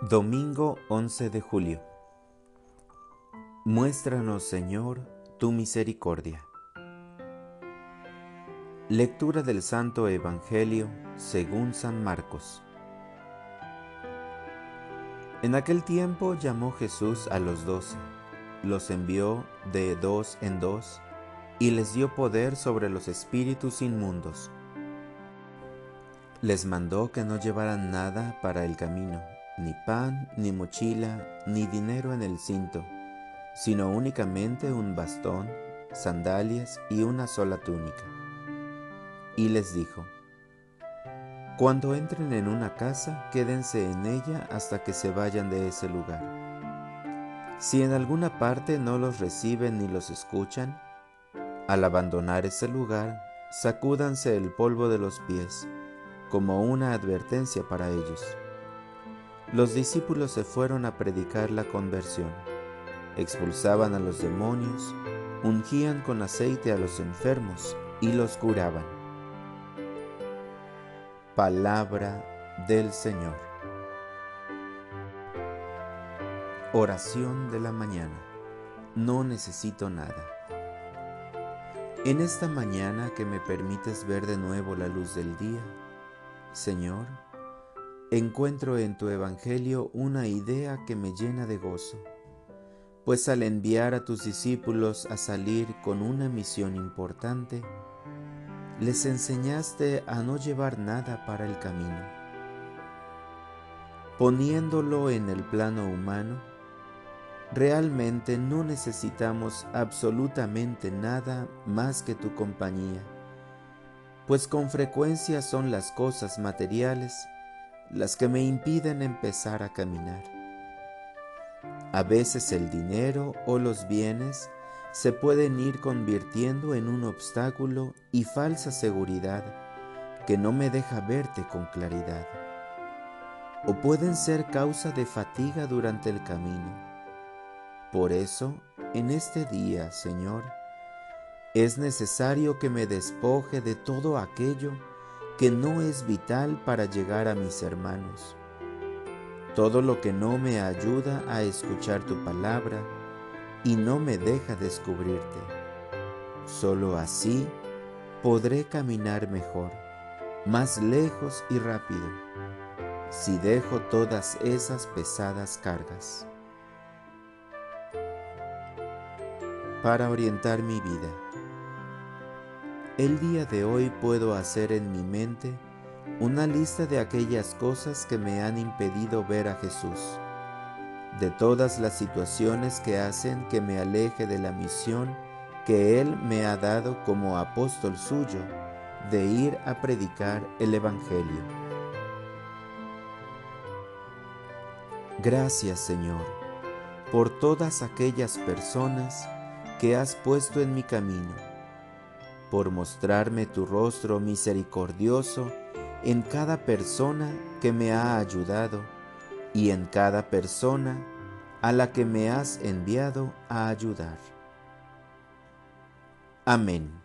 Domingo 11 de julio. Muéstranos, Señor, tu misericordia. Lectura del Santo Evangelio según San Marcos. En aquel tiempo llamó Jesús a los doce, los envió de dos en dos y les dio poder sobre los espíritus inmundos. Les mandó que no llevaran nada para el camino ni pan, ni mochila, ni dinero en el cinto, sino únicamente un bastón, sandalias y una sola túnica. Y les dijo, Cuando entren en una casa, quédense en ella hasta que se vayan de ese lugar. Si en alguna parte no los reciben ni los escuchan, al abandonar ese lugar, sacúdanse el polvo de los pies, como una advertencia para ellos. Los discípulos se fueron a predicar la conversión, expulsaban a los demonios, ungían con aceite a los enfermos y los curaban. Palabra del Señor. Oración de la mañana. No necesito nada. En esta mañana que me permites ver de nuevo la luz del día, Señor, encuentro en tu Evangelio una idea que me llena de gozo, pues al enviar a tus discípulos a salir con una misión importante, les enseñaste a no llevar nada para el camino. Poniéndolo en el plano humano, realmente no necesitamos absolutamente nada más que tu compañía, pues con frecuencia son las cosas materiales las que me impiden empezar a caminar. A veces el dinero o los bienes se pueden ir convirtiendo en un obstáculo y falsa seguridad que no me deja verte con claridad. O pueden ser causa de fatiga durante el camino. Por eso, en este día, Señor, es necesario que me despoje de todo aquello que no es vital para llegar a mis hermanos. Todo lo que no me ayuda a escuchar tu palabra y no me deja descubrirte. Solo así podré caminar mejor, más lejos y rápido, si dejo todas esas pesadas cargas. Para orientar mi vida el día de hoy puedo hacer en mi mente una lista de aquellas cosas que me han impedido ver a Jesús, de todas las situaciones que hacen que me aleje de la misión que Él me ha dado como apóstol suyo de ir a predicar el Evangelio. Gracias Señor por todas aquellas personas que has puesto en mi camino por mostrarme tu rostro misericordioso en cada persona que me ha ayudado y en cada persona a la que me has enviado a ayudar. Amén.